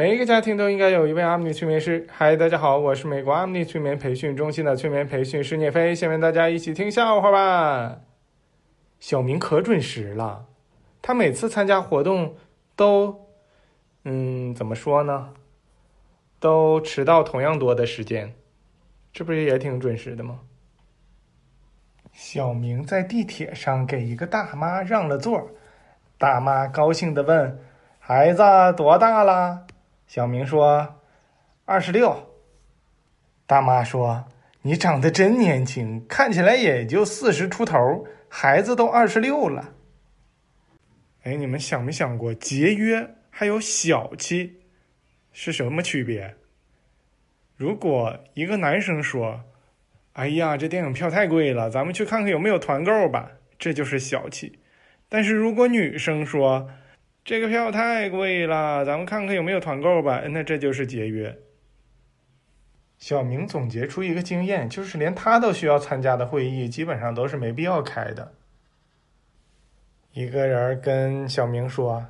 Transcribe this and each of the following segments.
每一个家庭都应该有一位阿米尼催眠师。嗨，大家好，我是美国阿米尼催眠培训中心的催眠培训师聂飞。下面大家一起听笑话吧。小明可准时了，他每次参加活动都，嗯，怎么说呢？都迟到同样多的时间，这不是也挺准时的吗？小明在地铁上给一个大妈让了座，大妈高兴的问：“孩子多大了？”小明说：“二十六。”大妈说：“你长得真年轻，看起来也就四十出头，孩子都二十六了。”哎，你们想没想过，节约还有小气是什么区别？如果一个男生说：“哎呀，这电影票太贵了，咱们去看看有没有团购吧。”这就是小气。但是如果女生说，这个票太贵了，咱们看看有没有团购吧。那这就是节约。小明总结出一个经验，就是连他都需要参加的会议，基本上都是没必要开的。一个人跟小明说：“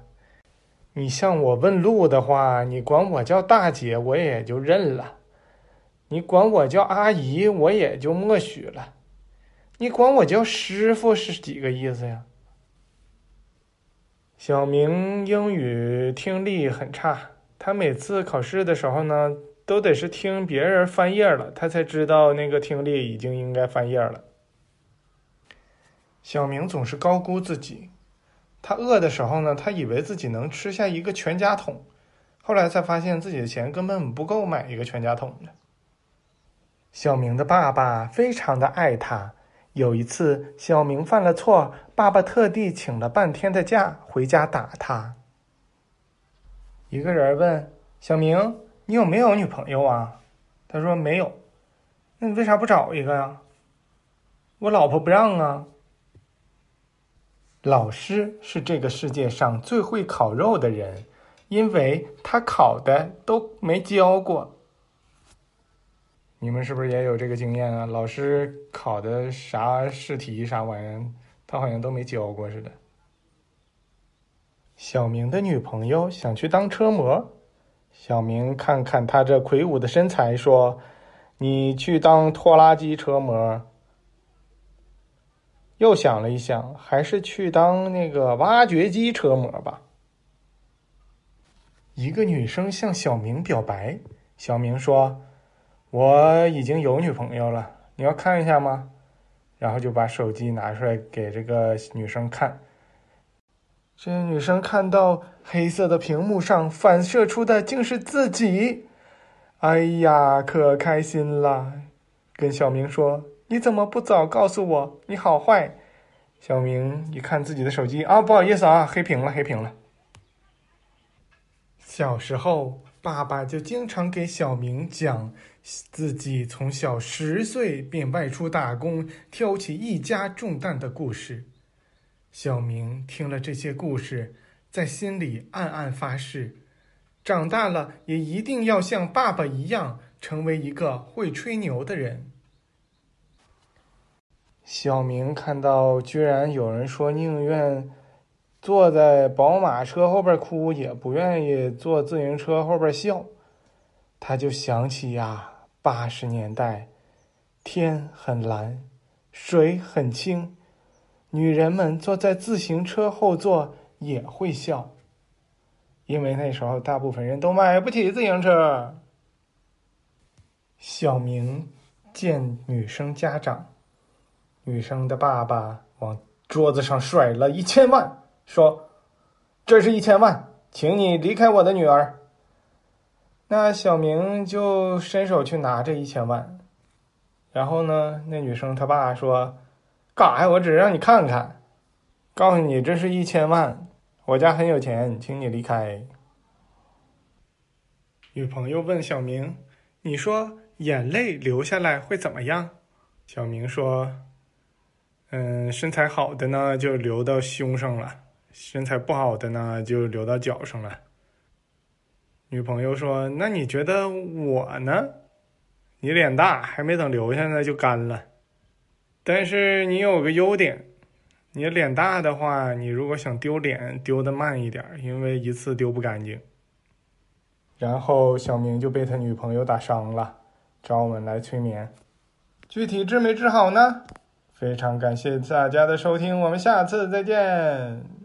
你向我问路的话，你管我叫大姐，我也就认了；你管我叫阿姨，我也就默许了；你管我叫师傅，是几个意思呀？”小明英语听力很差，他每次考试的时候呢，都得是听别人翻页了，他才知道那个听力已经应该翻页了。小明总是高估自己，他饿的时候呢，他以为自己能吃下一个全家桶，后来才发现自己的钱根本不够买一个全家桶的。小明的爸爸非常的爱他。有一次，小明犯了错，爸爸特地请了半天的假回家打他。一个人问小明：“你有没有女朋友啊？”他说：“没有。”那你为啥不找一个呀？我老婆不让啊。老师是这个世界上最会烤肉的人，因为他烤的都没教过。你们是不是也有这个经验啊？老师考的啥试题啥玩意儿，他好像都没教过似的。小明的女朋友想去当车模，小明看看他这魁梧的身材，说：“你去当拖拉机车模。”又想了一想，还是去当那个挖掘机车模吧。一个女生向小明表白，小明说。我已经有女朋友了，你要看一下吗？然后就把手机拿出来给这个女生看。这女生看到黑色的屏幕上反射出的竟是自己，哎呀，可开心了！跟小明说：“你怎么不早告诉我？你好坏！”小明一看自己的手机啊，不好意思啊，黑屏了，黑屏了。小时候，爸爸就经常给小明讲。自己从小十岁便外出打工，挑起一家重担的故事。小明听了这些故事，在心里暗暗发誓：长大了也一定要像爸爸一样，成为一个会吹牛的人。小明看到，居然有人说宁愿坐在宝马车后边哭，也不愿意坐自行车后边笑。他就想起呀，八十年代，天很蓝，水很清，女人们坐在自行车后座也会笑，因为那时候大部分人都买不起自行车。小明见女生家长，女生的爸爸往桌子上甩了一千万，说：“这是一千万，请你离开我的女儿。”那小明就伸手去拿这一千万，然后呢，那女生她爸说：“干啥呀？我只是让你看看，告诉你这是一千万，我家很有钱，请你离开。”女朋友问小明：“你说眼泪流下来会怎么样？”小明说：“嗯，身材好的呢就流到胸上了，身材不好的呢就流到脚上了。”女朋友说：“那你觉得我呢？你脸大，还没等留下呢就干了。但是你有个优点，你脸大的话，你如果想丢脸，丢的慢一点，因为一次丢不干净。”然后小明就被他女朋友打伤了，找我们来催眠。具体治没治好呢？非常感谢大家的收听，我们下次再见。